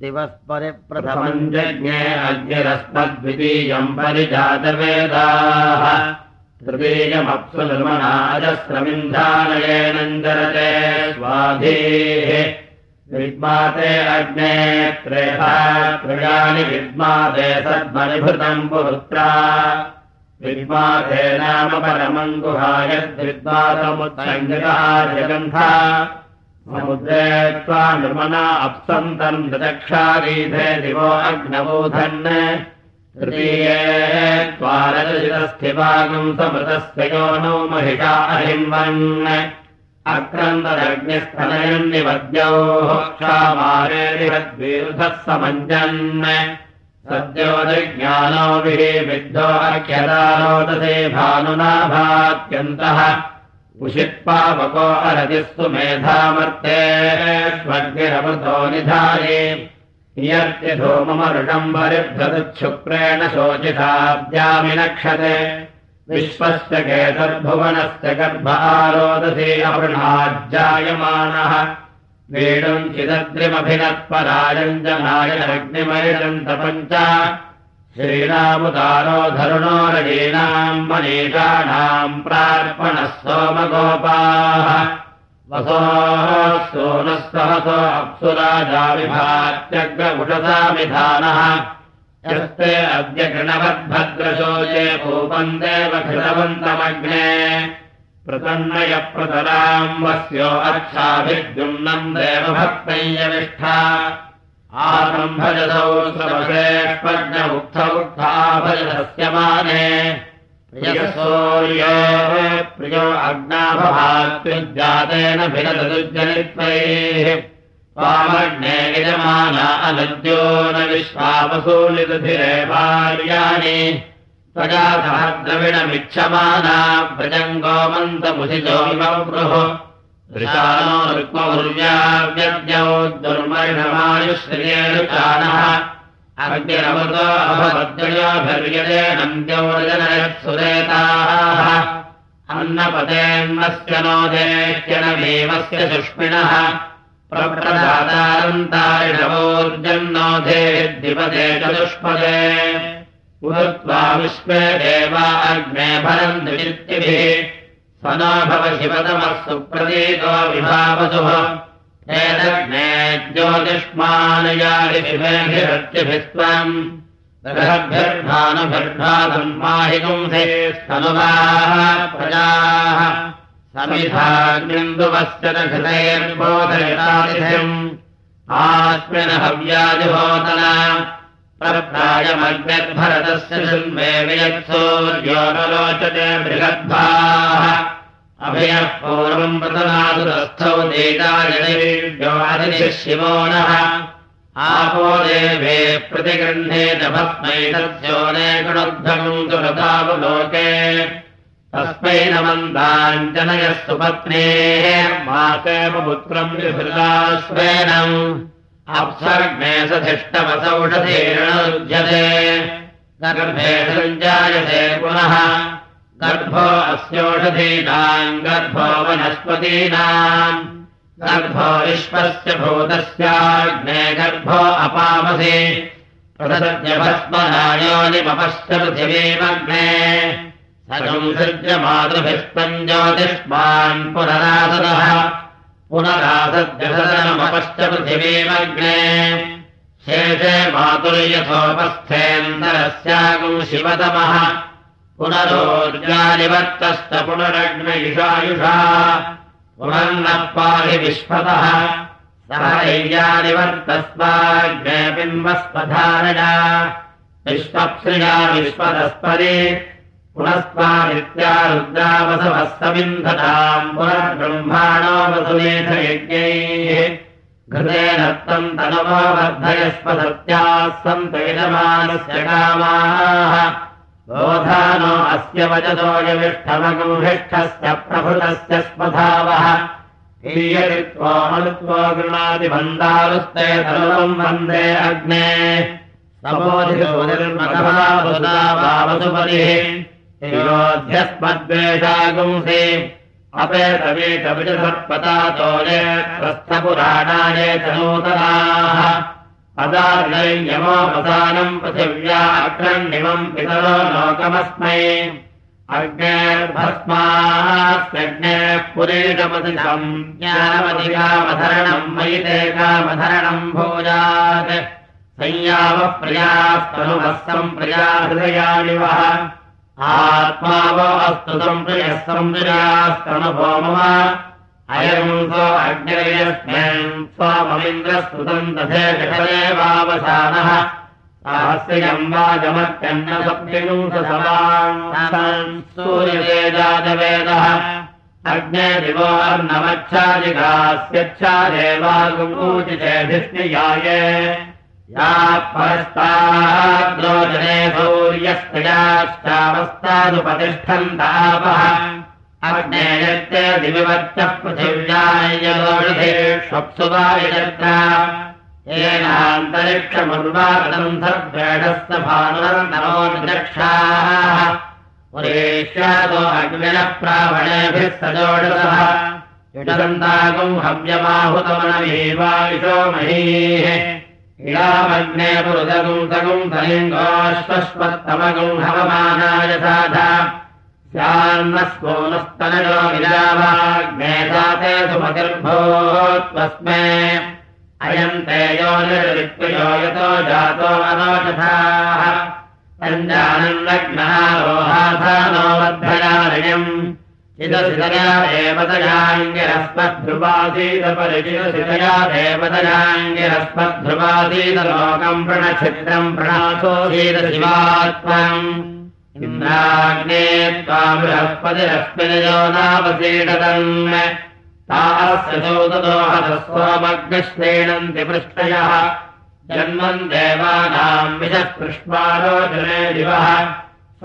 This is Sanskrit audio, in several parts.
दिवस्परिप्रथमम् जज्ञे अग्निरस्मद्वितीयम् परिजातवेदाः। तृतीयमप्सु निर्मणाजस्रमिन्धानयेनञ्जरते स्वाधीः। विद्माते अग्ने त्रेधा त्रयाणि विद्माते सद्मनिभृतम् पुरुत्रा। विद्माते नाम परमम् गुहायद्विद्मातमुत्सङ्गः जगन्था समुद्रे त्वा निर्मना अप्सन्तम् ददक्षारीधे दिवो अग्नबोधन् तृतीये त्वारजशितस्थिभागम् समृतस्य यो नो महिषा अहिन्वन् अक्रन्ददग्निस्थनयन् निवद्योः क्षामारेरिहद्विरुधः समञ्जन्। सद्योजज्ञानोभिः विद्धो अख्यदारोदसे भानुनाभात्यन्तः उषित्पावको अरतिस्तु मेधामर्तेष्वग्निरमृतो निधाये। नियर्त्यधूममरुषम् परिभ्रदुच्छुक्रेण शोचिताब्जामि नक्षते विश्वस्य केतर्भुवनस्य गर्भ आरोदसे अवृणाज्जायमानः। वेणुम् चिदग्निमभिनत्परायम् जनायनग्निमयम् तपञ्च श्रीरामुदारो धरुणो रजीनाम् मनीषाणाम् प्रार्पणः सोमगोपाः वसोः सोनः सहसो अप्सुराजाविभात्यग्रमुषसामिधानः यस्ते अद्य गृणवद्भद्रशोचे भूपम् देव घृतवन्तमग्ने प्रतन्नयप्रतराम् वस्यो अच्छाभिद्युम्नम् देवभक्तय्यनिष्ठा आरम्भजसौ सर्वश्रेष्पज्ञमुक्थमुक्थाभजस्य माने प्रियसौर्यो प्रियो अग्नाभभात्युज्जातेन भिनदुज्जनित्वैः वामग्ने यजमाना अनद्यो न त्वया सह द्रविणमिच्छमाना ऋषानो ऋक्मौर्व्याव्यद्यौ दुर्मर्षमायुश्रियेणुचानः अग्निरमृतो अभवद्वयोभिर्यदे नन्द्यौर्जनयत्सुरेताः अन्नपदेन्नस्य नो देत्यनमेवस्य सुष्मिणः प्रप्रदातारन्तारिणवोर्जन्नोधे द्विपदे चतुष्पदे। उदत्वा विश्वे देवा अग्ने भरम् द्विचित्तिभिः स्वनो भव शिवतमः सुप्रतीतो विभावसुः। एतग्ने ज्योतिष्मानयादिभिमेभिरत्यभिस्त्वम् बृहद्भिर्भानुभिर्भातुम् माहिगुंसे स्तनुवाः प्रजाः। समिधाग्निन्दुवस्य न घृतैर्बोधयतादिथिम् आस्मिन् हव्यादिभोतना न रोचते बृहद्भाः। अभयः पूर्वम् देतायदिव्योऽधिनिः शिवो नः। आपो देवे प्रतिगृह्णेत भस्मैतस्योने गुणोद्धगम् दुरतावलोके तस्मै नमन्ताञ्जनयः सुपत्नेः मासेव पुत्रम् विभृतास्वेनम् अप्सर्ग्ने सधिष्टवसौषधीर्णुज्यते गर्भे सञ्जायते पुनः। गर्भो अस्योषधीनाम्, गर्भो वनस्पतीनाम्। गर्भो विश्वस्य भूतस्याग्ने गर्भो अपामसि। प्रसद्यभस्मनायोनिमपश्च पृथिवीमग्ने ससंसृज्य मातृभिस्तम् ज्योतिष्मान् पुनरासदः। पुनरासद्यसदनमपश्च पृथिवीमग्ने शेषे मातुर्यथोपस्थेन्दरस्यागम् शिवतमः। पुनरोर्जानिवर्तस्त पुनरग्नयुषायुषा। पाहि विश्वतः सहैर्यानिवर्तस्वाग्ने बिम्बस्वधारणा विश्वप्सृजा विश्वतस्परि समिन्धताम् पुनर्ब्रह्माणो वसुमेधयज्ञैः घृतेन त्वम् तनवो वर्धयस्व सत्याः सन्त यजमानस्य कामाः। बोधानो अस्य वचतोयविष्ठमगुंहिष्ठस्य प्रभृतस्य स्मधावः हीयरित्वमनुत्वो गृणादिबन्धारुस्ते सर्वम् वन्दे अग्ने। समोधिरोनिर्मकभावसुपरिः योध्यस्मद्वेषागुंसि अपेतवेकविजसत्पतातोये प्रस्थपुराणाये च नूतनाः। अदार्यमोपसानम् पृथिव्या अग्रण्यमम् पितरो लोकमस्मै। अग्नेर्भस्मास्यग्ने पुरेशमधिकम् ज्ञानमधिकामधरणम् मयि ते कामधरणम् संयामः प्रियास्तनुवस्तम् प्रिया हृदयानि वः आत्मा वो अस्तु सम्प्रियः सम्प्रियास्तनुभो मम अयम् सो अग्निरयस्मिन् स्वममिन्द्रस्तुतम् तथे जगदेवावसानः सहस्रियम् वाजमत्यन्नसप्तिपुंससमान् सूर्यते जातवेदः अग्ने दिवो अर्णमच्छादिकास्यच्छादेवागुमूचितेभिष्णियाय या परस्ताद्रोचने भौर्यस्त्रयाश्चावस्तादुपतिष्ठन्तापः अग्नेयत्य दिविवत्यः पृथिव्यायलोषेष्वप्सु वा यत्र येनान्तरिक्षमुर्वागतम् सर्वेडस्य भानुर्नमो निदक्षाः पुरेष्यादो अग्निनः प्रावणेभिः सजोडसः युडदन्तागम् हव्यमाहुतमनमेवायुषो महीः इडामग्ने पुरुदगुम् सगुम् सलिङ्गोश्वस्वत्तमगुम् हवमानाय साधा स्यान्नस्कोनस्तनयो विरावाग्ने साते सुमतिर्भोत्वस्मे। अयम् ते यो निर्वित्वयो यतो जातो अनोचथाः रोहासानो वर्धयानयम् चिदसितया देवतयाङ्गिरस्मद्ध्रुवासीदपरिचिदसितया देवतयाङ्गिरस्मद्ध्रुवासीदलोकम् प्रणच्छिद्रम् प्रणासोऽधीरशिवात्मम् इन्द्राग्ने त्वा बृहस्पतिरस्मिनयो नावसीडतम् तास्य सोददोहदस्वमग्निश्रेणन्ति पृष्टयः जन्मम् देवानाम् विषस्पृष्पारोचने दिवः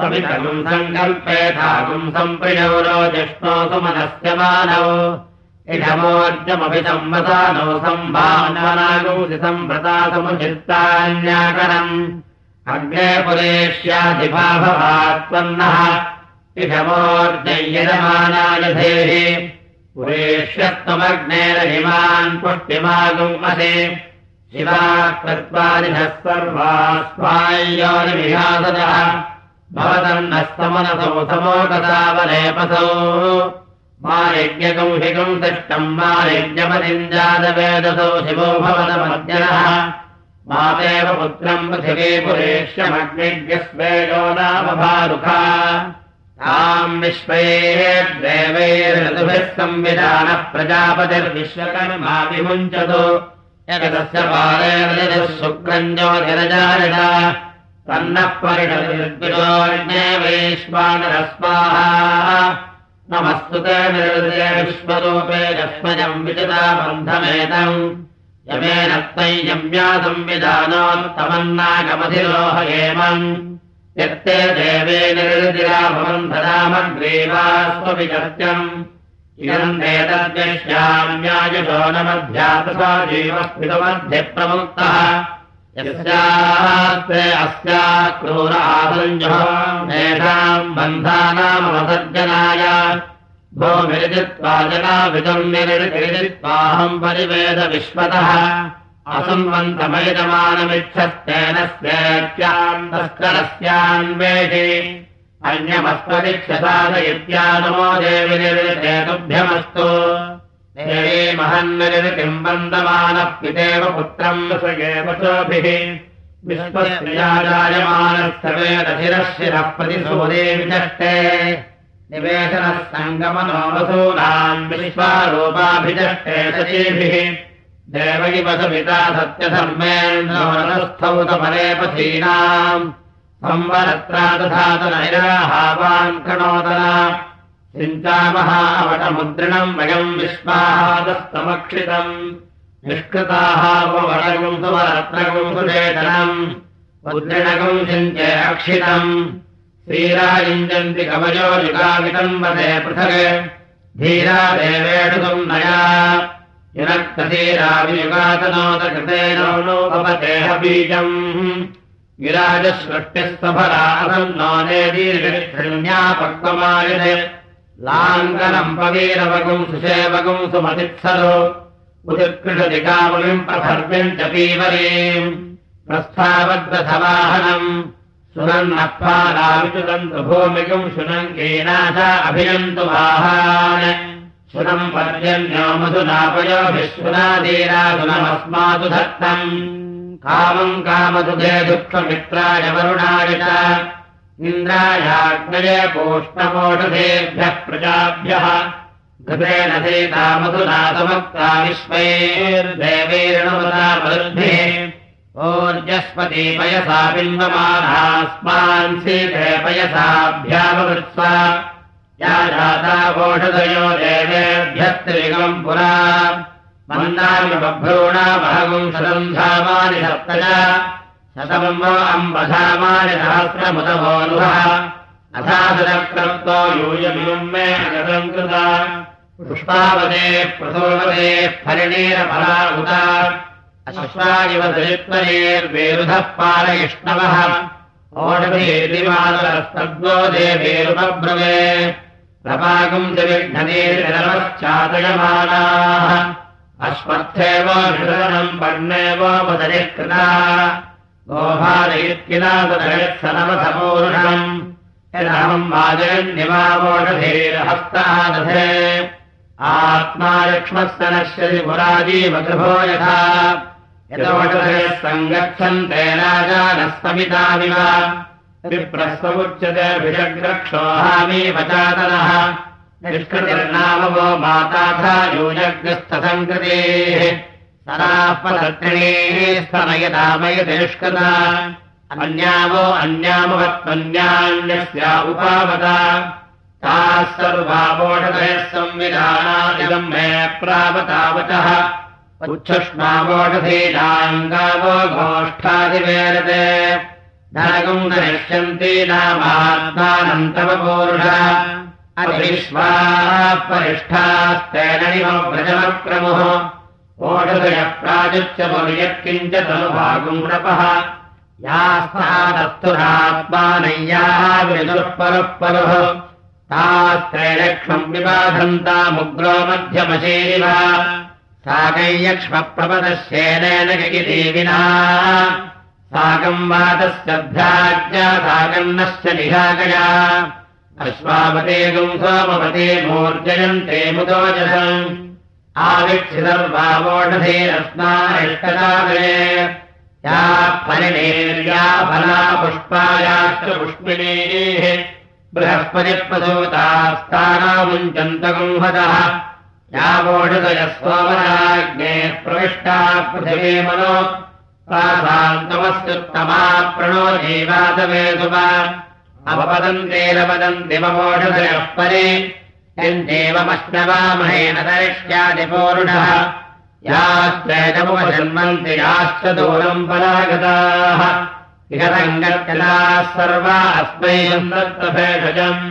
समितगुम् सङ्कल्पेथागुम् सम्प्रियौ रोजिष्णो सुमनस्य मानौ इषमोर्जमपि संवसानौ सम्भावनागुंसि सम्भृता समुचित्तान्याकरम् अग्ने पुरेष्याधिभाभवात्पन्नः इषमोर्जय्यजमानाय धेहि पुरेष्यत्वमग्नेरहिमान् पुष्टिमागुम् असे। शिवा कृत्वादिभः सर्वा स्वाय्योनिविहासदः भवतन्नस्तमनसौ समोगतावलेपसौ मायज्ञकम् हिकम् तिष्टम् मायज्ञपतिञ्जातवेदसौ शिवो भवतमज्ञनः मातेव पुत्रम् पृथिवी पुरेष्यमग्निज्ञस्वेयो नाम भारुखा ताम् विश्वे देवैरतुभिः संविधानः प्रजापतिर्विश्वकर्मा विमुञ्चतु यदस्य पारेण शुक्रम् ज्योतिरजारिण तन्नः परिणतिर्विरोज्ञे वैश्वानरस्वाहा नमस्तु ते निर्दे विश्वरूपे रश्मजम् विचिता बन्धमेतम् यमेन त्वयि यम्या संविधानोत्तमन्नागमधिरोहयेमम् यत्ते देवे निर्दिरा इदम् एतद्यश्याम्यायुषो न मध्यातसा प्रमुक्तः यस्यास्ते अस्या क्रूर आसञ्जो तेषाम् बन्धानामवसर्जनाय भूमिरिजित्वा जनाविदम् निरिजित्वाहम् परिवेद विश्वतः असंवन्तमयजमानमिच्छस्तेन स्वेत्याम् तस्करस्यान्वेषि अन्यमस्त्वदिक्षसादयित्यानमो देवि निर्वितेतुभ्यमस्तु देवी महन्निर्वितिम् वन्दमानः पितेव पुत्रम् विश्वस्याजायमानस्य वेदशिरः शिरः प्रतिसूदेविचष्टे निवेशनः सङ्गमनो वसूनाम् विश्वारूपाभिचष्टे सचीभिः देव इव सविता सत्यधर्मेन्द्रस्थौतफलेपथीनाम् संवरत्रा दधातनैराहावान् कणोदना चिन्तामहावटमुद्रिणम् वयम् विश्वाहादस्तमक्षितम्। निष्कृताः वडगुम् सुवरत्रगुम् सुचेतनम् मुद्रिणगुम् चिन्त्य अक्षितम् श्रीरायुञ्जन्ति कवयो युगावितम् वदे पृथक्। धीरा देवेषुतुम् नया। युनक्तधीरावियुगातनोदकृतेनोपतेह बीजम्। विराजसृष्टिस्तफलासन्नो नेदीर्घण्यापक्वमायुधे लाङ्गनम् पवीरवगुम् सुषेवगुम् सुमतित्सरो उदिकृषदिकामुनिम् प्रभर्व्यम् च पीवरीम् प्रस्थावद्रथवाहनम् सुनन्नप्पालाविचुदन्तु भूमिकम् शुनङ्केनाथ अभियन्तु वाहान्। सुनम् पर्जन्यो मधुनापयोभिश्वनादीरासुनमस्मातु धत्तम्। कामम् कामदुधे दुःखमित्राय वरुणाय च इन्द्रायाग्नये पोष्णमोषधेभ्यः प्रजाभ्यः। घृतेन सीता मधुनाथमुक्ता विश्वैर्देवैर्णुमता मरुद्भिः ओर्जस्पति पयसा बिम्बमानास्मान् सीते पयसाभ्यामवृत्सा या जाता ओषधयो देवेभ्यस्त्रिगम् पुरा। मन्दामि बभ्रूणामहगुम् शतम् धामानि सप्त शतम् वो अम्बधामानि सहस्रमुदभोनुः अथासुरक्रप्तो यूयमियुम् मे अगतम् कृता। पुष्पावते प्रसोवते फलिणीरफला उदा अश्वायिव दलित्वनेर्वेरुधः पालयिष्णवः। ओषधेतिमादरस्तद्वो देवेरुपब्रवे। प्रपाकम् च विघ्ननेर्विरवश्चादयमानाः अश्वत्थेव विषरणम् पर्णेवोपदरिः कृता गोभालयित्किलादयत्सनवसपूरुषम् यदहम् वाजन्यमावोषधेरहस्तादधे आत्मा लक्ष्मस्य नश्यति पुराजीवगृभो यथा। यदोषधयः सङ्गच्छन्ते राजानः समितामिव विप्रस्वमुच्यते भिषग्रक्षोहामी वचातनः निष्कृतिर्नाम वो माताथा यूयग्रस्थसङ्कृतेः निष्कृता। अन्यावो अन्यामवत्मन्यान्यस्या उपावता। ताः सर्वावोषधयः संविधानादिदम् मे प्रावतावचः उच्छुष्मावोषधीनाङ्गावो गोष्ठादिवेरते धनगम् दरिष्यन्ति नामात्मानम् तव पूरुष। अविश्वाः परिष्ठास्तेन व्रजमक्रमुः ओषधयः प्राजुच्च पर्यत्किञ्च तनुभागुम् यास्तादस्तुरात्मानय्याः विदुः परुः तास्त्रैलक्ष्मम् विबाधन्तामुग्रो मध्यमशेरिव साकैयक्ष्मप्रपदस्येनेन गगिदेविना साकम् वातस्य भ्राज्या साकन्नश्च निशाकया अश्वावतेगम् सोमवते मूर्जयन्ते मुदोजसम् आविक्षितर्वावोषधेरस्माष्टदागरे या फलिनेर्या फला पुष्पायाश्च पुष्पिणीः। बृहस्पतिप्रसूतास्तानामुञ्चन्तगुंहतः यावोषधयः सोमराज्ञे प्रविष्टा पृथिवी मनो प्रासान्तमस्युत्तमा प्रणो जीवातवेदुवा अपपदन्तेन वदन्ति ममोषधयः परे यन्देवमश्नवामहेन दरिष्यादिपूरुणः याश्चैतमुपजन्मन्ति याश्च दूरम् परागताः। इह सङ्गत्यलाः सर्वा अस्मै दत्तभेषजम्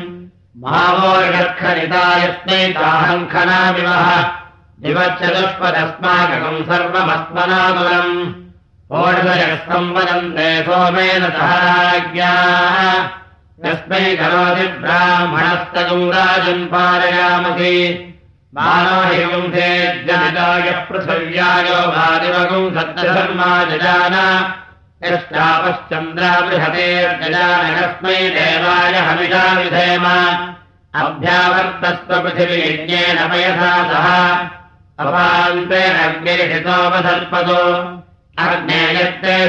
मावोर्गर्खनिता यस्मै ताहम् खनामिवः दिवच्चतुष्पदस्माकम् सर्वमस्मनादुरम् ओषधयस्तम् वदन्ते सोमेन सह राज्ञाः यस्मै करोति ब्राह्मणस्तगम् राजम् पारयामसि मानो पृथिव्यायो वादिवगुम् सत्यधर्मा जजान। यश्चापश्चन्द्रा देवाय हविषा विधेम। अभ्यावर्तस्व पृथिवीज्ञेन पयसा सह अग्नेयत्ते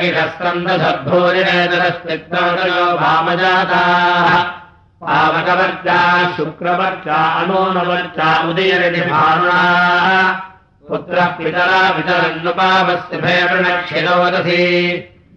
गिरस्कन्दसद्भूरिनेतरस्तिक्तोदयो भामजाताः। पावकवर्चा शुक्रवर्चा अनूनवर्चा उदयरिति भानुना। पुत्रः पितरा वितरन्नुपावस्य भयवृणक्षिरोदधि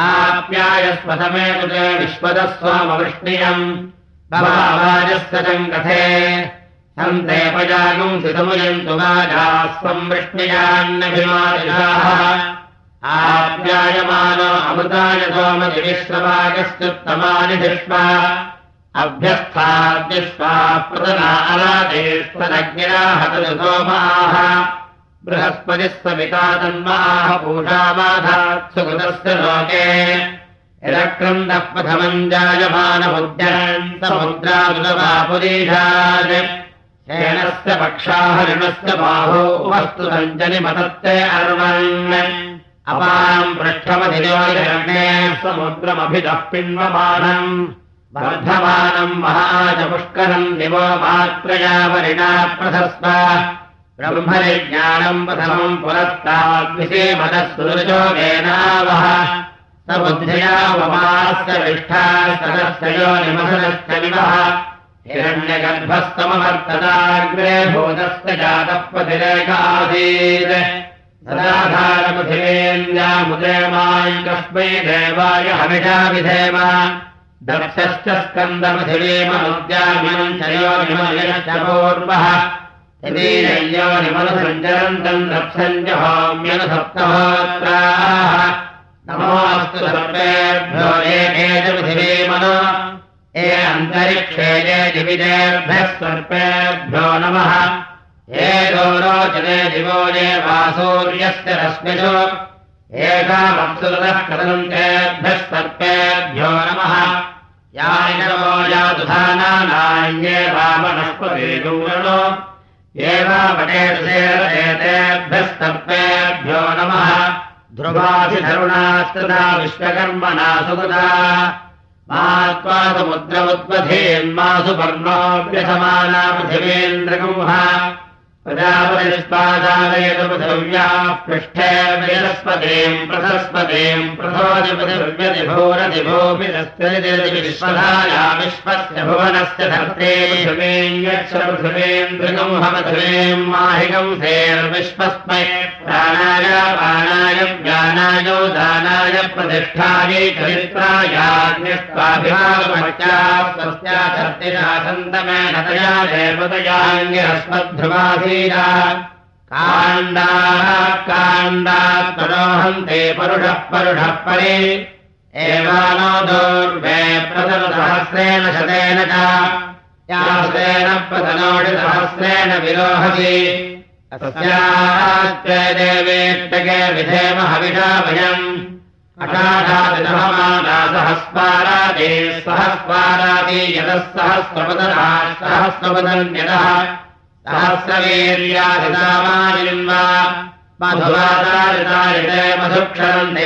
आप्यायस्वसमे कृते विश्वतः स्वामवृष्णियम् भवाजस्य चम् कथे सन्ते पजागुम् सितमुयन्तु वाजास्त्वम् वृष्णियान्नभिमानिषाः आप्यायमानो अमृताय सोमदिविश्ववागश्चुत्तमानि धिष्मा अभ्यस्थाद्यस्वा प्रदनारादेष्वदग्निराहतु सोमाः बृहस्पतिः पूषाबाधात् सुकृतस्य लोके। यदक्रन्दः प्रथमम् जायमानमुद्यान् शेणस्य पक्षाः ऋणस्य बाहो वस्तु सञ्जनिमतत्ते अर्वन्। अपाम् पृष्ठमधिजोजरणे समुद्रमभिदः वर्धमानम् महाजपुष्करम् दिवो मात्रया वरिणा प्रशस्त ब्रह्मनिज्ञानम् प्रथमम् पुरस्ताद्विषेमदः सुरजोगेनावः समुद्रया वमास्य विष्ठा सदस्य यो निमसनश्च विवः। हिरण्यगर्भस्तमवर्तदाग्रे भूतस्य जातः प्रतिरेखासीत् सदाधारपृथिवेन्द्यामुदेमाय कस्मै देवाय हमिषा विधेम। दक्षश्च स्कन्दपृथिवीमनुद्यामिनम् च योनिमयश्च पूर्वः यदीरञ्जो निमलसञ्चरन्तम् रप्सञ्जहाम्यन सप्तहोत्राः नमोऽस्तु सर्वेभ्यो एके च पृथिवीमनो। ये अन्तरिक्षे ये दिविदेभ्यः सर्पेभ्यो नमः। ये गौरोचने दिवो ये वासूर्यस्य रश्मिषु। एषामप्सुरतः कृतन्तेभ्यः सर्पेभ्यो नमः। यायिनवो या दुधानानान्ये वामनः सर्पेभ्यो नमः। ध्रुवाधिधरुणास्तदा विश्वकर्मणा सुगता मात्वा समुद्रमुद्वधेन्मासु पर्णोऽभ्यसमाना पृथिवेन्द्रगुंहा प्रजापतिष्पादालयतु पृथिव्याः पृष्ठे वेदस्पतीम् प्रथस्पतीम् प्रथोदिपृथिव्यतिभोरतिभोऽपि विश्वधाया विश्वस्य भुवनस्य धर्ते पृथिवीम् यच्छ पृथिवेन्द्रगुंहपृथिवीम् माहिकम् सेर्विश्वस्मै प्राणाय पाणाय ज्ञानाय दानाय प्रतिष्ठायै चरित्रायाज्ञस्त्वाभिभागमत्याः स्वस्या धर्तिरासन्तमेनतया देवतयाङ्गिरस्मद्ध्रुवासि काण्डाः काण्डात् परोहन्ते परुषः परुषः परे। एवानो दोर्वे प्रतनसहस्रेण शतेन च। यासेन प्रतनोषिसहस्रेण विरोहति अस्यात्वे देवेट्टके विधेम हविषा वयम्। अषाढादिनहमाना सहस्वारादे यतः सहस्रपदना सहस्रपदन्यतः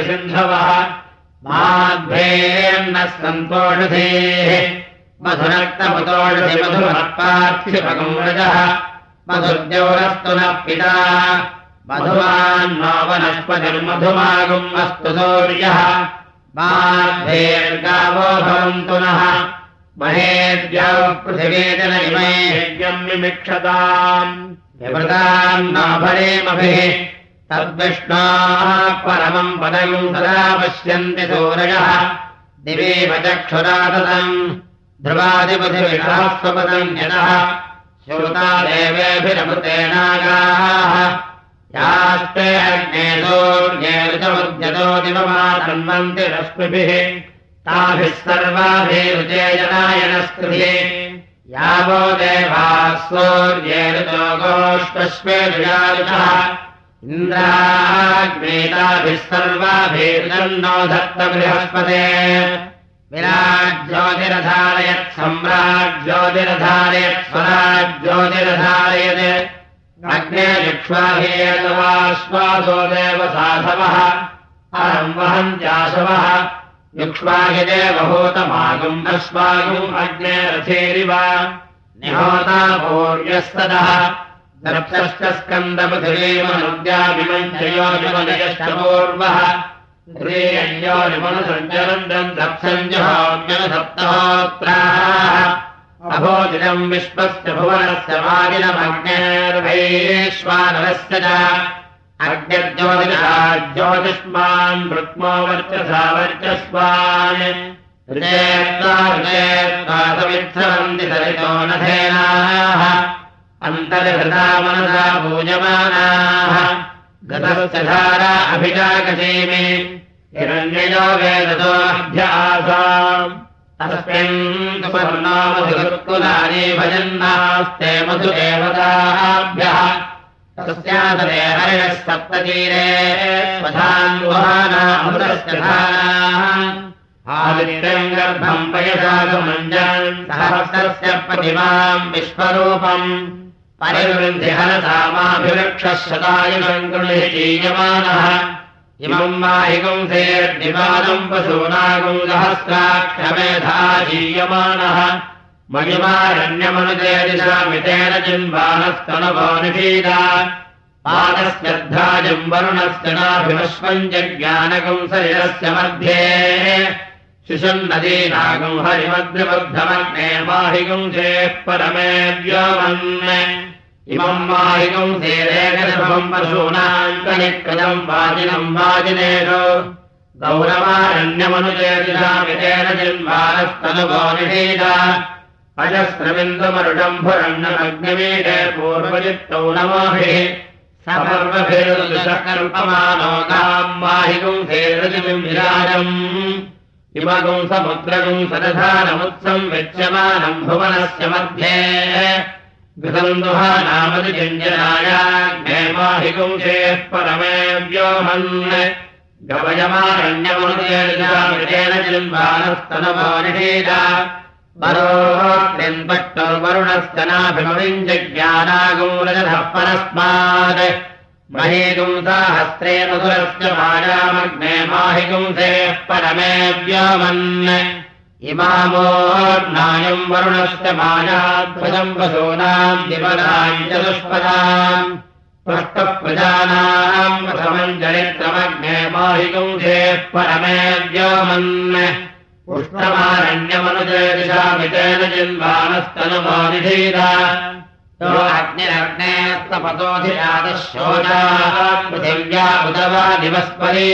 सिन्धवः माध्वेर्नः सन्तोषधेः। मधुरक्तमुतोषधि मधुमत्पार्थिपकम् रजः मधुर्द्यौरस्तु नः पिता। मधुमान्नो वनस्पतिर्मधुमागुम् अस्तु सूर्यः। माध्वेर्गावो भवन्तु नः महेद्या पृथिवेदन इमे यज्ञम् विमिक्षताम् विवृताम् नाभरेमभिः तद्विष्णाः परमम् पदम् सदा पश्यन्ति सूरयः दिवेव चक्षुराततम् ध्रुवादिपथिविषः स्वपदम् यतः श्रुता देवेभिरमृतेनागाः यास्ते अग्ने सूर्ये ऋतमुद्यतो दिवमातन्वन्ति रश्मिभिः ताभिः सर्वाभिरुचे जनायनस्कृते यावो देवाः सूर्ये ऋतो गोष्पश्वेरुजारुषः इन्द्राग्नेताभिः सर्वाभिर्जन्नो धत्त बृहस्पते विराज्योतिरधारयत् सम्राज्योतिरधारयत् स्वराज्योतिरधारयत् अग्ने युक्ष्वाहेयश्वासो देव साधवः अहम् वहन्त्याशवः। युक्ष्वाहिदेवभूतमागुम् अश्वायुम् अग्ने रथेरिव निहोता भूर्यस्तदः निमनुसञ्चरन्दम् दक्षञ्जहोज्ञसप्तहोत्राः अभोदिनम् विश्वस्य भुवनस्य वादिनमग्नेर्वैश्वानरस्य च अग्निर्ज्योतिषा ज्योतिष्मान् वृक्मो वर्चसा वर्चस्वान् हृदयत्वाहृदयत्वासमिच्छन्ति सरितो अन्तर्हृता मनसा पूजमानाः। गतस्य धारा अभिजागसेमि। हिरण्ययो वेदतोऽभ्यासाम् तस्मिन् सुपर्णामधुकुलानि भजन्नास्ते मधु देवताभ्यः तस्यासरे हरिणः आदित्यम् गर्भम् पयसागमञ्जन् सहस्रस्य प्रतिमाम् विश्वरूपम् परिवृन्धिहरसामाभिवृक्षः शतायुषम् गृहीयमानः इमम् माहिगुंसेर्निपादम् पशूनागुम् सहस्राक्षमेधा जीयमानः मणिमारण्यमनुजयदिशामितेन चिन्वानस्तनुभो निषीदा पादस्यर्धाजम् वरुणस्य नाभिमश्वम् जज्ञानगुंसरिरस्य मध्ये। शिशुन्नदीनागम् हरिमद्रिबद्धमग्ने माहिगुंसेः परमे व्योमन् इमम् माहिगुंसेरेकशभम् पशूनाम् कनिकृतम् वाजिनम् वाजिनेषु। गौरवारण्यमनुचेतिषामितेन जिन्वानस्तनुभो निषीदा अजस्रबिन्दुमरुडम्भुरण्यमग्निमीडे पूर्वजित्तौ नमोभिः सर्वभिर्दुषकल्पमानो गाम् माहिगुंसेरजिमिम् विराजम् इमगुम् समुद्रगुम् सदधानमुत्सम् विच्यमानम् भुवनस्य मध्ये। माहिगुंसेः परमे व्योमन्। जिन्वानस्तनमो निषीदा वरोक्तिन्पट्टुर्वरुणस्य नाभिमविञ्जज्ञानागुरजः परस्मात्। महीगुंसाहस्रे मधुरस्य मायामग्ने माहिगुंसेः परमे व्योमन्। मायाध्वजम् वसूनाम् दिवनाम् चतुष्पदाम् पृष्टप्रजानाम् प्रथमम् चरित्रमग्ने माहिगुंसेः परमे व्योमन् अग्निरग्नेस्तपतोऽधिरातः शोचात् पृथिव्या उदवा दिवस्परि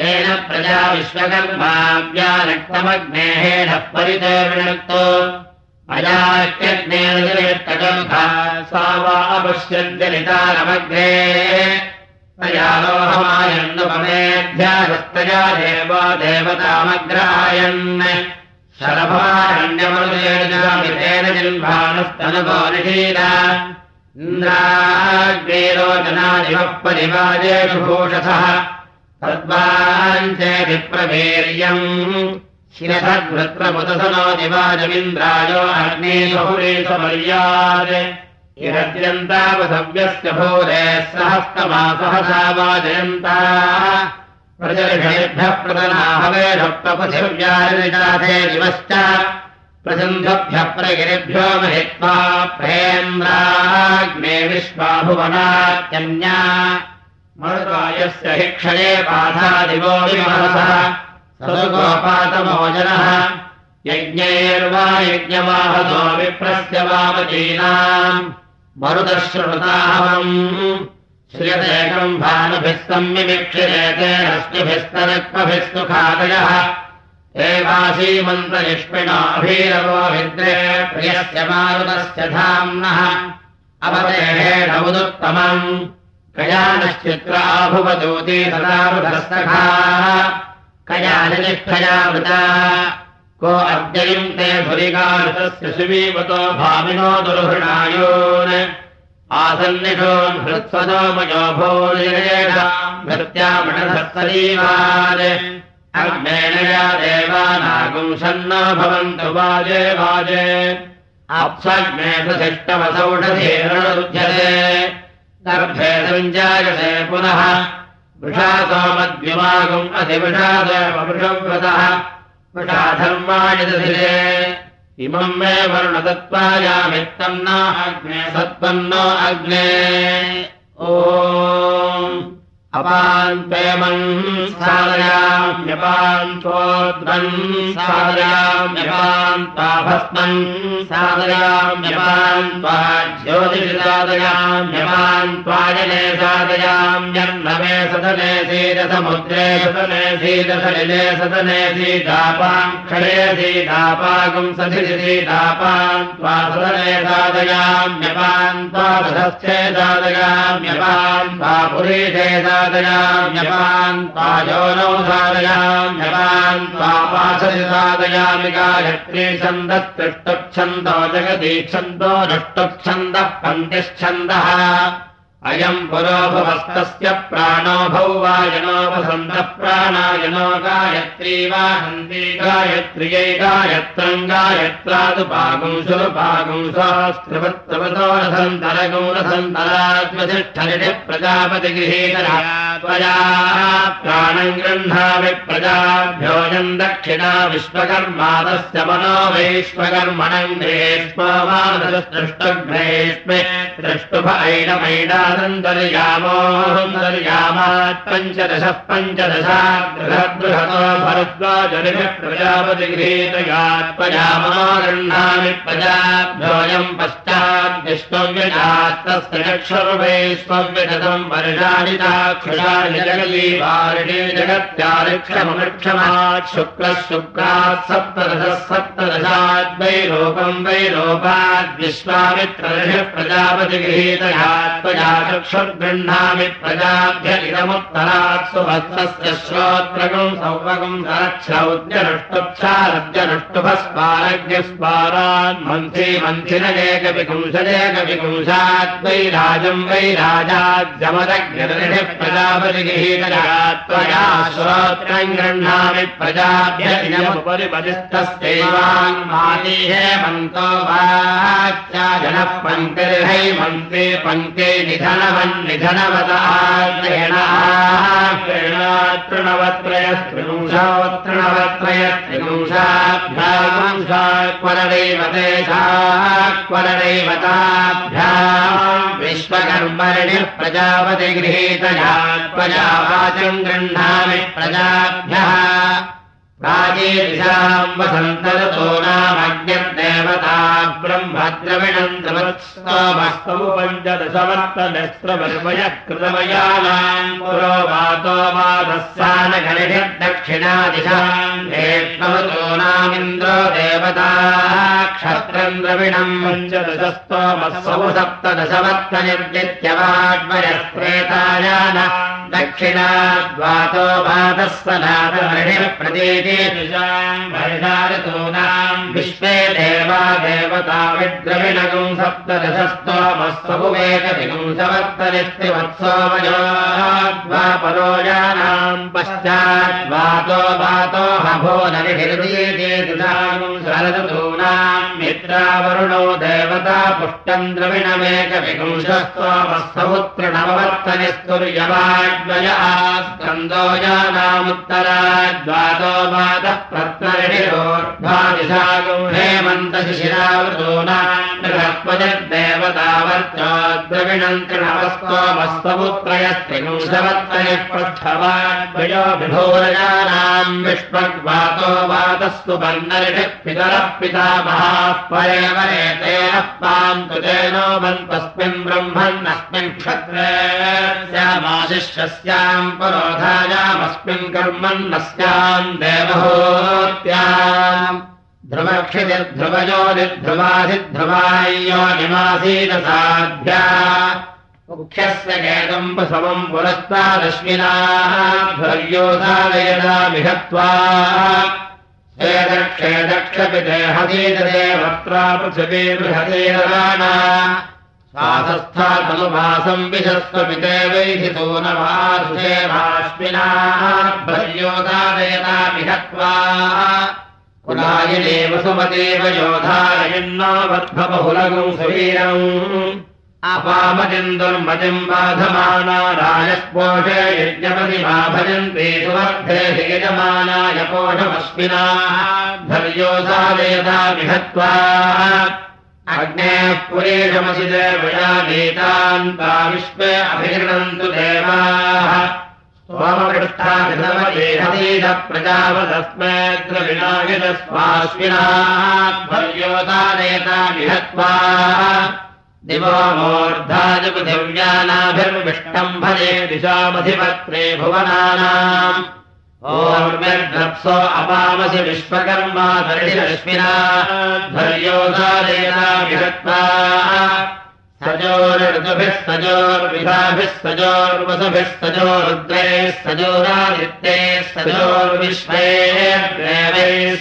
येन प्रजा विश्वकर्माव्यारक्तमग्नेहेन परितर्णक्तो अयात्यग्नेर्गम्भा सा वा अपश्यद्यलितारमग्ने तयालोहमायन्नुपमेऽध्याहस्तया देवा देवतामग्रायन् शरभारण्यमनुजेन जिन्भानस्तनुभो निषीदा इन्द्राग्नेरोचनादिवः परिवाजेषु भूषसः तद्वाञ्चेतिप्रवीर्यम् शिरसद्वृत्रमुदसनो दिवाजमिन्द्रायो अग्ने बहुरेशमर्यात् इहत्यन्तावसव्यस्य भूरे सहस्तमासहसा वाजयन्ता। प्रजर्षेभ्यः प्रदनाहवेषप्रपथिव्यारिजाथे दिवश्च। प्रसन्धभ्यः प्रगिरिभ्यो महित्वा प्रेन्द्राग्ने विश्वाभुवनात्यन्या। मरुतायस्य हि क्षये पाठादिवो विमहसः सदुगोपातमोजनः यज्ञैर्वा यज्ञवाहतो विप्रस्य वामतीनाम् मरुतः शृणुताहवम् श्रियतेकम् भानुभिः सम्मिमिक्षिरेते रश्मिभिस्तरक्मभिस्तु खादयः एवासीमन्तनिष्पिणाभीरवो विद्रे प्रियस्य मारुतस्य धाम्नः। उदुत्तमम्। कयानश्चित्राभुवदूती सदारुधस्तखाः कयानिष्ठयावृता को अद्ययम् ते धुरिकारुतस्य सुमीवतो भामिनो दुर्हृणायोन्। आसन्निषोन् हृत्सदोमयो भोजयेषाम् भृत्यामणधत्तरीवान् अग्नेन या देवानागुम् सन्नो भवन्तु वाजे वाजे। अप्सग्नेषवसौषधेरणुरुध्यते गर्भे सञ्जायते पुनः वृषासोमद्विमागम् अधिवृषादवृषव्रतः वृषाधर्माणि दधिरे इमम् मे वरुणतत्त्वायामित्तम् न अग्ने सत्त्वम् नो अग्ने ओ साधयाम्यपान्त्वोद्वन् साधयाम्यपान्त्वाभस्मन् साधयाम्यपान्त्वा ज्योतिषि साधयाम्यपान्त्वाजने साधयाम्यन्नमे सदने सीदसमुद्रे सदने सीदसलिले सदने सीदापाक्षणे सीदापागुम् सधिरि सीदापान्त्वा सदने साधयाम्यपान्त्वा सदस्थे साधयाम्यपान्त्वा पुरीशे साधयाम्यपान्त्वायोनौ साधयाम्यपान्त्वापासति साधयामि गायत्री छन्दस्तृष्टुच्छन्दो जगदीच्छन्दो दृष्टुच्छन्दः पन्तिश्छन्दः अयम् पुरोभवस्तस्य प्राणो भौ वायनोपसन्तः प्राणायनो गायत्री वा गायत्रम् गायत्रादुपागुंसुरुपागुंसास्त्रवत्रवतो रसन्तरगौ रसन्तरात्मतिष्ठनिः प्रजापतिगृहीतरा त्वया प्राणम् गृह्णामि प्रजाभ्योऽयम् दक्षिणा विश्वकर्मादस्य मनो वैश्वकर्मणम् ग्रेष्मवादृष्टग्रेष्मे द्रष्टुभ ऐडमैडा पञ्चदशः पञ्चदशाग्रहगृहतो भरद्वाजनिः प्रजापतिगृहीतयात् प्रजामागृह्णामि प्रजाभ्योऽयम् पश्चाद्विष्टव्यजात्तस्य चक्षुर्वैष्वव्यजतम् वर्षाणि चाक्षुषाणि जगलीवारिणे जगत्यारिक्षमृक्षमात् शुक्लः शुक्रात् सप्तदशः सप्तदशात् वैरोपम् वैरोपाद्विश्वामित्रदश प्रजापतिगृहीतयात् प्रजा चक्षुर्गृह्णामि प्रजाभ्य इदमुत्तरात् सुभस्तस्य श्रोत्रगम् सौवगम् सरक्षौद्यनुष्टुच्छारद्यनुष्टुभस्पारज्ञस्पारान् मन्थि मन्थिनजेकविपुंसजेकविपुंसात् वैराजम् वैराजाद्यमदग्निः प्रजापतिगृहीतयात् त्वया श्रोत्रम् गृह्णामि प्रजाभ्य हेमन्तो वाच्या जनः पङ्क्तिर्है मन्त्रे निधनवन्निधनवतात्रणवत्रयस्त्रिपुंशात्रिपुंशाभ्याङ्क्वरदैव देशाक्वरदैवताभ्याम् विश्वकर्मणिः प्रजापतिगृहीतयात् प्रजावाचम् गृह्णामि प्रजाभ्यः राजेशाम् वसन्तरतो नामज्ञदेवता ब्रह्मद्रविणम् द्रवत्स्तमस्तौ पञ्चदशवर्तनस्त्रवर्मयः कृतमयानाम् पुरो वातो वादस्यानगणिः दक्षिणादिशाम् हेत्वतो नामिन्द्रो देवता क्षत्रम् द्रविणम् पञ्चदशस्तोमस्तौ सप्तदशवर्तनिर्दित्यवाड्मयस्त्रेतायान दक्षिणाद्वातो वादः सनातमणिः प्रतीति ऋतूनाम् विश्वे देवा देवता विद्रविणगुम् सप्तदशस्तोमस्वपुवेकविगुंसवत्तरिस्त्रिवत्सोमयोद्वापरोजानाम् पश्चाद्वातो वातो हभो नरिभिर्दीयेतूनाम् मित्रावरुणो देवता पुष्टम् द्रविणमेकविगुंशस्त्वमस्तपुत्रणवत्तनिस्तुर्यवाड्वय आस्कन्दो जानामुत्तराद्वातो मातः प्रत्नरिणिरोर्ध्वादिशागौ हेमन्तशिशिरावृतोनात्मजद्देवतावर्चोद्रविणम् तृणवस्तोमस्तपुत्रयस्त्रिगुंशवत्तनिः पृष्ठवाद्वयो विभोरजानाम् विष्पग्वातो वातस्तु वर्णरिणिः पितरः पितामहाः परे वरे ते अप्पाम् कृतेनो वन्तस्मिन् ब्रह्मन्नस्मिन् क्षत्रे श्यामाशिष्यस्याम् पुरोधायामस्मिन् कर्मन्नस्याम् देवहोत्याम्। ध्रुवक्षितिर्ध्रुवयोनिर्ध्रुवाधिध्रुवाय्यो निमासीदसाध्या मुख्यस्य क्षेदक्षेदक्षपिते हतीतरे वक्त्रा पृथिवी बृहतीरवाणा स्वासस्थातनुभासम् विशस्वपिते वैधितो न वासुषेवाश्विनाः भर्योदादयतामिहत्वा पुरायिणेव सुमदेव योधारयन्नावद्भबहुलगम् सुवीरम् अपामतिम् दुर्मतिम् बाधमाना राजस्पोषे यज्ञपतिमा भजन्ते पोषमस्मिना धर्योधा वेदा विहत्वा। अग्नेः पुरेशमसि देवया वेदान्ता विश्वे अभिगृणन्तु देवाः। सोमपृष्ठाभिधमदेहदेह प्रजापदस्मेऽग्रविनागितस्माश्विना भर्योता नेता विहत्वा दिवो मोर्धाय पृथिव्यानाभिर्विष्टम् भजे दिशामधिपत्रे भुवनानाम्। ओर्मिर्द्रप्सो अपामसि विश्वकर्मा दर्शिरश्विना धर्योधारेणा विहत्वा सजोर्ऋतुभिः सजोर्विधाभिः सजोर्वसुभिः सजोरादित्यैः सजोर्विश्वैर्देवैः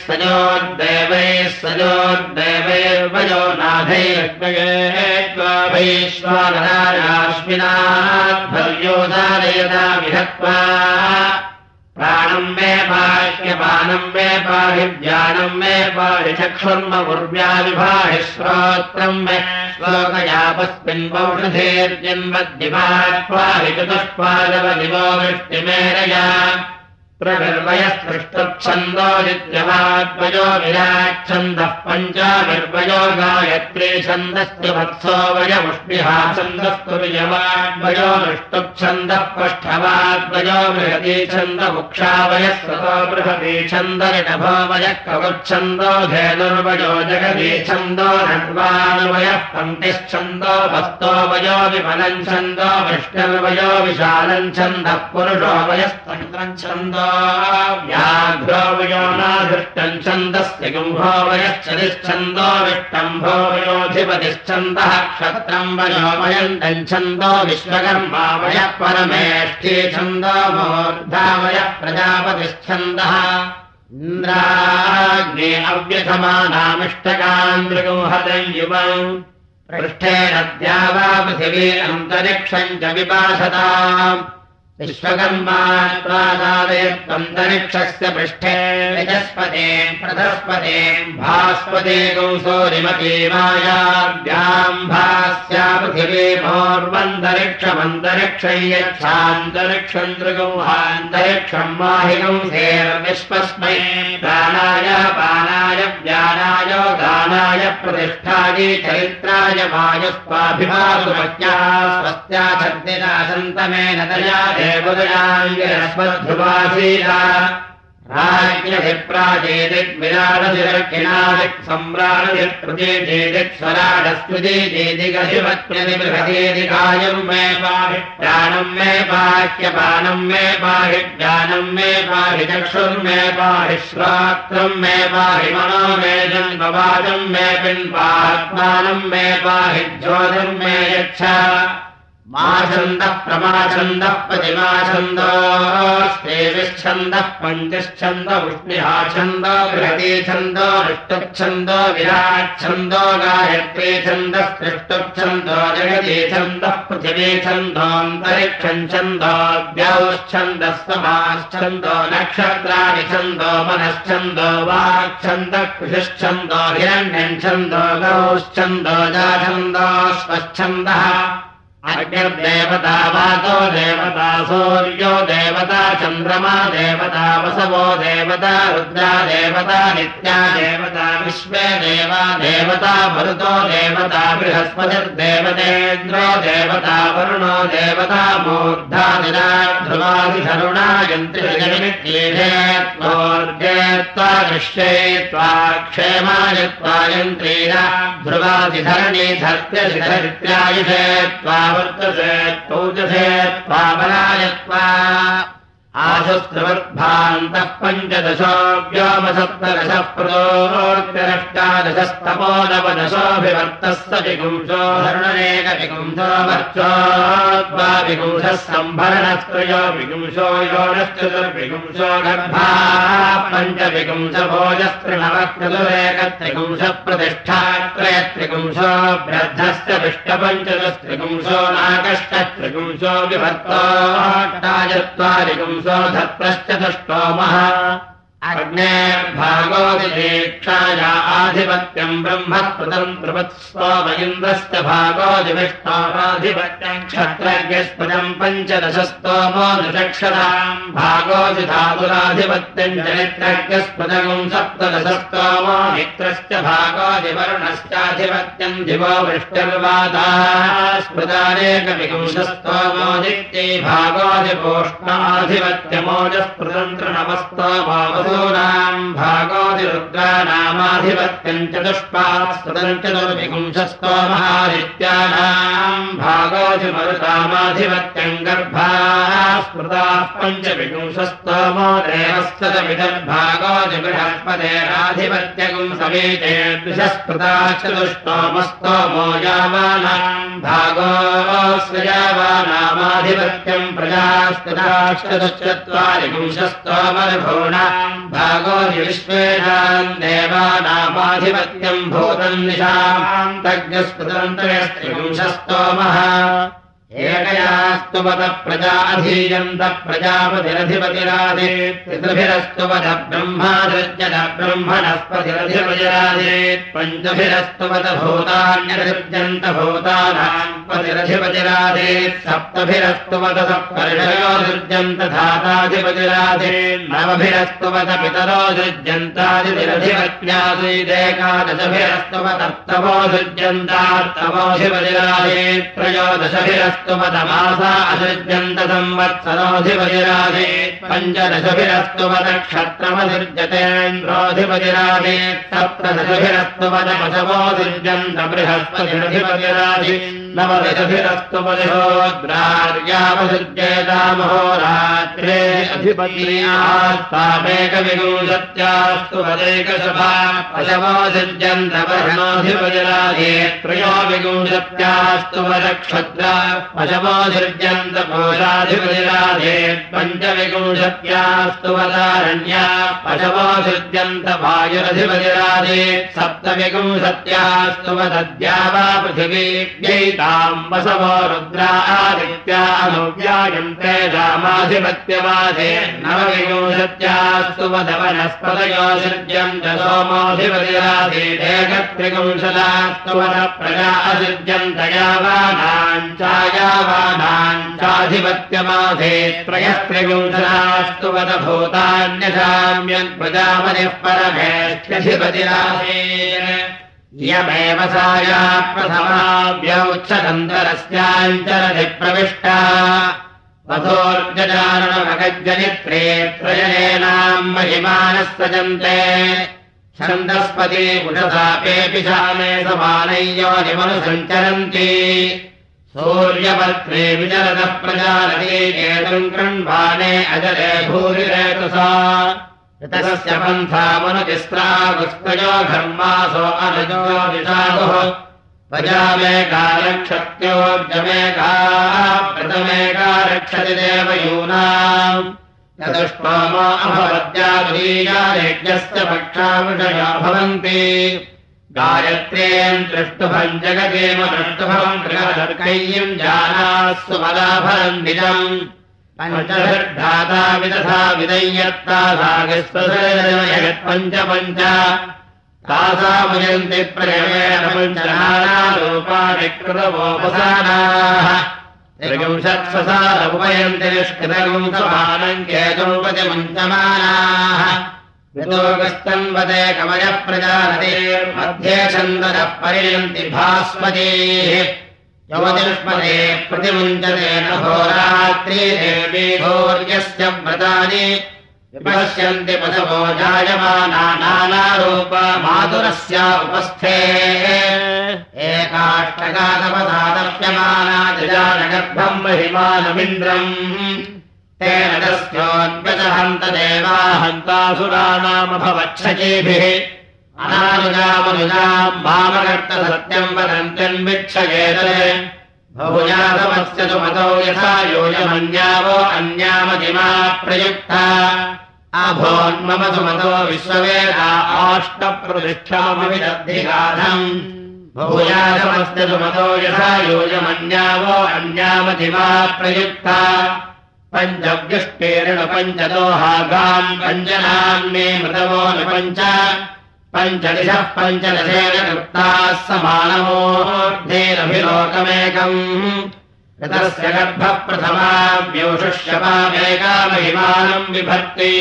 सजोर्देवैः सजोर्देवैर्वयो नाथैर्वैश्वानराश्विना भर्योधारयदा विहत्वा प्राणम् मे पाह्यपानम् मे पाहि ज्ञानम् मे पाहि चक्षुर्म उर्व्याविभाहि श्रोत्रम् मे श्लोकयापस्मिन् पौषधेर्जन्मद्दिवात्वाहि चतुष्पादवदिवो वृष्टिमेरया प्रगर्वयस्पृष्टच्छन्दो नित्यवाद्वयो विराच्छन्दः पञ्चाविर्वयो गायत्री छन्दस्तु वत्सो वयमुष्मिहा छन्दस्तु विजवाद्वयो नृष्टुच्छन्दः पष्ठवाद्वयो बृहती छन्द मुक्षावयः सतो बृहती छन्दरिणभो वयः कवच्छन्दो धेनुर्वयो जगती छन्दो नड्वानुवयः पङ्क्तिश्छन्दो वस्तो वयो विमलम् छन्दो वृष्टिर्वयो विशालम् छन्दः पुरुषो वयस्तन्त्रम् छन्दो छन्दस्य गुम्भो वयश्चदिच्छन्दो विष्टम्भो वयोधिपतिश्छन्दः क्षत्रम् वयो वयन्तम् छन्दो विश्वकर्मा वयः परमेष्ठी छन्दो मूर्धा वयः प्रजापतिश्छन्दः इन्द्राग्ने अव्यथमानामिष्टकान् युवम् पृष्ठेन द्यावा पृथिवी अन्तरिक्षम् च विपासताम् विश्वकर्मात्वादालयत्वन्तरिक्षस्य पृष्ठे यजस्पते प्रधस्पते भास्पते कौसोरिमतीमायाभ्याम् भास्या पृथिवी भोर्वन्तरिक्षमन्तरिक्षम् यच्छान्तरिक्षम् दृगौहान्तरिक्षम् माहिकंसेर्विश्वस्मै प्राणाय पानाय व्यानाय गानाय प्रतिष्ठायै चरित्राय वायुस्वाभिभासुमत्या स्वस्त्या छन्दिना सन्तमेन दया सम्राडधिकृतेजेदिक् स्वराडस्मृतिजेदिगधिवत्प्रतिबृहदेदिकायम् मे पाहि प्राणम् मे पाह्यपानम् मे पाहि ज्ञानम् मे पाहि चक्षुर्मे पाहि श्रोत्रम् मे पाहि मनो मे जन्मवाचम् मे पिन्वात्मानम् मे पाहि ज्योतिर्मे यच्छ माछन्दः प्रमाछन्दः प्रतिमाछन्दोस्तेविच्छन्दः पञ्चच्छन्द उष्णिहाछन्द बृहती छन्द विष्टुच्छन्द विराच्छन्दो गायत्री छन्दः सृष्टुच्छन्दो जगती छन्दः पृथिवी छन्दोऽन्तरिक्षम् छन्दोऽव्यौश्छन्दः समाश्छन्दो नक्षत्राणि छन्दो मनश्छन्दो वाक्छन्दः कृषिश्छन्दो हिरण्यम् छन्दो गौश्छन्दो जाछन्दो स्वच्छन्दः अग्निर्देवता वातो देवता सूर्यो देवता चन्द्रमा देवता वसवो देवता रुद्रा देवता नित्या देवता विश्वे देवा देवता मरुतो देवता बृहस्पतिर्देवतेन्द्रो देवता वरुणो देवता मूर्धा ध्रुवादिधरुणा यन्त्रिजमित्येषेत्वोर्गे त्वा दृश्ये त्वा क्षेमाय त्वा यन्त्रेण ध्रुवादिधरणी धर्त्यधिधरित्यायुषे त्वा वर्तसे तौजसे त्वामनायत्वा बलायत्वा आशुस्त्रवद्भान्तः पञ्चदशो व्योमसप्तदशः प्रदोर्त्यरष्टादशस्तपो नवदशोऽभिवर्तः विपुंसो धरुणनेकविपुंसो वर्चोद्वाविपुंसः सम्भरणस्त्रयो विपुंसो योनश्चतुर्विपुंसो गर्भा पञ्चविपुंस भोजस्तृणवः क्रतुरेकत्रिपुंस प्रतिष्ठा त्रयत्रिपुंसो ब्रद्धश्च विष्टपञ्चदस्त्रिपुंसो नाकश्चत्रिपुंसो विभर्तोष्टाचत्वारिपुंसो धत्तश्च षष्टोमः अग्नेर्भागोदिदीक्षाया आधिपत्यम् ब्रह्मस्पदम् त्रिवत्स्वाम इन्द्रश्च भागोदिविष्टाधिपत्यम् क्षत्रज्ञस्पदम् पञ्चदशस्तोमो द्विचक्षराम् भागोदिधातुराधिपत्यम् चरित्रज्ञस्पदगुम् सप्तदशस्तोमो मित्रश्च भागोदिवरुणश्चाधिपत्यम् दिवो वृष्टिर्वादास्पदानेकविपुंशस्तोमो नित्यै भागोदिपोष्णाधिपत्यमोजस्पृतन्त्रनमस्तोमो भागोदिरुद्राणामाधिपत्यम् चतुष्पात् स्तुतम् चतुर्विपुंशस्तोमहादित्यानाम् भागोदिमरुतामाधिपत्यम् गर्भाः स्मृताः पञ्चविपुंशस्तोमो देवस्तदमिदर्भागोदिबृहस्पतेराधिपत्यगुम् समीते द्विषस्पृता चतुष्टोमस्तोमो यावानाम् भागोऽस्य यावानामाधिपत्यम् प्रजास्तुताश्चतुश्चत्वारिपुंशस्तोमर्भूणाम् भागोऽधि विश्वेनाम् देवानामाधिपत्यम् भूतम् निशाम् एकयास्तु वद प्रजा अधीयन्त प्रजापतिरधिपतिराधे, पितृभिरस्तु वद ब्रह्मादृज्यद ब्रह्मणस्पतिरधिपतिराधे, पञ्चभिरस्तु वद भूतान्यदृज्यन्त भूतान्यसृज्यन्त भूतानाम्पतिरधिपतिराधे सप्तभिरस्तु वद सप्तर्षयोसृज्यन्त धाताधिपतिराधे, नवभिरस्तु वद पितरोसृज्यन्तादिभिरधिपत्यासीदेकादशभिरस्तु वदर्तवोसृज्यन्तार्तवोऽधिपतिराधे त्रयोदशभिरस्तु पञ्चदशभिरस्तुपदमासा असृज्यन्तसंवत्सरोऽधिपतिराधेत् पञ्चदशभिरस्तुपदक्षत्रमसृज्यतेन्द्रोऽधिपतिराधेत् सप्तदशभिरस्तुपदमशवोऽसृज्यन्त बृहस्पतिरधिपतिराधेत् नवदशभिरस्तुपदिहोग्रार्यामसृज्येतामहोरात्रे अधिपत्यास्तामेकविंशत्यास्तु पदैकसभा पशवोऽसृज्यन्त ब्रह्मोऽधिपतिराधेत् त्रयोविंशत्यास्तु वदक्षत्रा पशवोऽसृज्यन्त कोशाधिपतिराधे पञ्चविगुंसत्यास्तु वदारण्या वा पृथिवी वसवो रुद्रा आदित्या अनुव्यायन्ते रामाधिपत्यवाधे नवविगुंसत्यास्तु वद वनस्पतयो सृज्यन्त सोमोऽधिपतिराधे एकत्रिगुंशदास्तु वद प्रजा असृज्यन्त यावानाम् चायावानाम् चाधिपत्यमाधे त्रयस्त्रिगुंशदास्तु वद भूतान्यसाम्यन् प्रजापतिः परमेष्ठ्यधिपतिराधे यमेव साया प्रथमाव्यौच्छदन्तरस्याञ्चरति प्रविष्टा वधोर्जचारणमगज्जनित्रे त्रयनेनाम् महिमानः सजन्ते छन्दस्पति उषसापेऽपि शामे समानय्योनिमनुसञ्चरन्ति सूर्यपत्रे विचरतः प्रजानती केतुम् कृण्वाणे अजरे भूरिरेतसा ऋतस्य पन्थामनुतिस्रागुस्तयो घर्मासो अनुजो दिशागुः प्रजामेका रक्षत्योर्जमेका प्रथमेका रक्षति देवयूनाम्। चतुष्टोमो अभवद्यादुरीयायज्ञस्य पक्षाविषया भवन्ति गायत्र्येम् दृष्टुभम् जगदेव दृष्टुभम् गृहदर्कय्यम् जानास्सु मदाफलम् निजम्। पञ्चभिर्धाता विदधा विदय्यत्ता सागस्वयत्पञ्च पञ्च तासामुयन्ति प्रेमेण पञ्चनानारूपाणि कृतवोपसानाः। त्रिविंशत्ससारमुपयन्ति निष्कृतगुंसमानम् केतुपतिमुञ्चमानाः विदोगस्तन्वते कवयः प्रजानतेर्मध्ये छन्दनः परियन्ति भास्वतीः। यवतिष्मते प्रतिमुञ्चते न होरात्रिदेवीभोर्यस्य व्रतानि। विपश्यन्ति पशवो जायमाना नानारूप मातुरस्य उपस्थे। एकाष्टकातपदादप्यमाना जजानगर्भम् महिमानमिन्द्रम् तेन तस्योन्वचहन्त देवा हन्तासुराणामभवच्छजीभिः अनानुजामनुजाम् वदन्त्यन्विक्षयेत बहुजातमस्य तु मतो यथा योजमन्यावो अन्यामतिमा प्रयुक्ता। अभोन्मम तु मतो विश्ववेदा आष्टप्रतिष्ठामविदधिगाधम् बहुजातमस्य तु मतो यथा योजमन्यावो अन्यामतिमा प्रयुक्ता पञ्चव्युष्टेरण पञ्चदोहागाम् पञ्चनाम्ने मृतवो न पञ्च पञ्चदिशः पञ्चदशेन कृताः समानमोऽर्धेरभिलोकमेकम् ऋतस्य गर्भः प्रथमा व्योषुष्यपामेकामहिमानम् विभक्ति।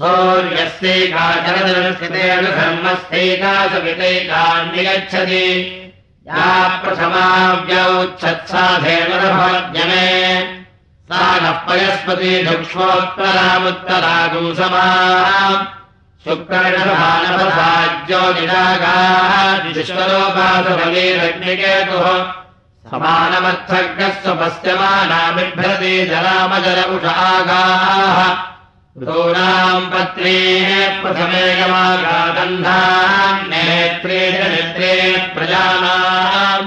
सौर्यस्यैका चरदर्शितेन धर्मस्यैका सवितैकान्निगच्छति या प्रथमा व्यौच्छत्साधेनभवद्यमे सा नः पयस्पति धुक्ष्मोत्तरामुत्तरागुसमा शुक्रणमानवसाज्योनिरागाश्वरोपासफलीरग्निकेतुः समानमर्थज्ञः स्वपश्यमानामिभ्रति जलामजर उष आगाः। ऋतूनाम् पत्रेः प्रथमे नेत्रे च नेत्रे प्रजानाम्।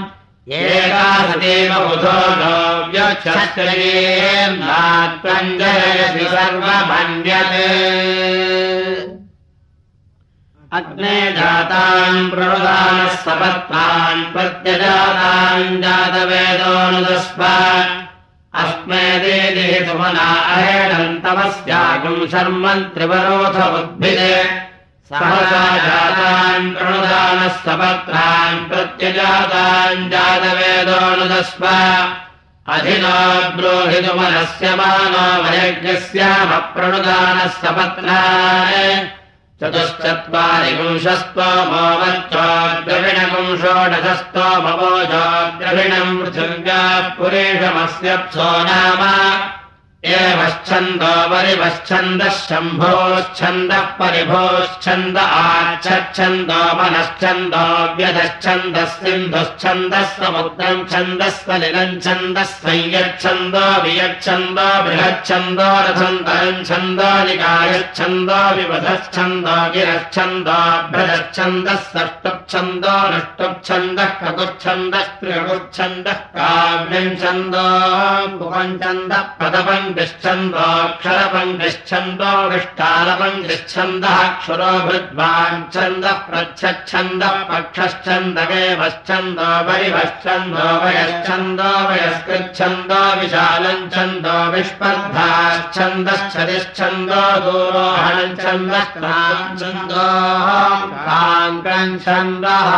एकासदेव बुधो नो व्यक्षत्रेन्द्रात्मञ्जयसि सर्वमन्यते अग्ने जातान् प्रणुदानः सपत्नान् प्रत्यजातान् जातवेदोऽनुदस्व अस्मे देदेः सुमना अहेणन्तमस्यागुम् शर्मन् त्रिवरोध उद्भिदे सहसा जातान् प्रणुदानः सपत्रान् प्रत्यजातान् जातवेदोऽनुदस्व। अधिना ब्रोहितुमनस्य मानो पुंशस्त्वमो वच्चो द्रविणपुंषोडशस्त्वमवोजो पृथिव्याः पुरेशमस्यप्सो नाम एवश्छन्दो परिवश्छन्दः शम्भोश्छन्दः परिभोश्छन्द आच्छन्दो मनश्चन्दो व्यधश्छन्दः सिन्धुश्छन्दः समुद्रम् छन्दः निलम् छन्दः संयच्छन्दो वियच्छन्दो बृहच्छन्दो छन्दो विवधच्छन्दो गिरच्छन्दो भ्रजच्छन्दः षष्टुच्छन्दो नष्टुच्छन्दः ककुच्छन्दः त्रिगुच्छन्दः काव्यम् छन्दो भुवञ्छन्दः पदपम् न्दोऽक्षरपङ्गच्छन्दो विष्ठालपङ्गच्छन्दः क्षुरो भृद्वाञ्छन्दः प्रच्छन्दः पक्षश्चन्दवेवश्चन्दो वरिवश्चन्दो वयश्चन्दो वयस्कृच्छन्दो विशालम् छन्दो विस्पर्धाश्चन्दश्चतिश्चन्दो दूरोहणम् छन्दः छन्दः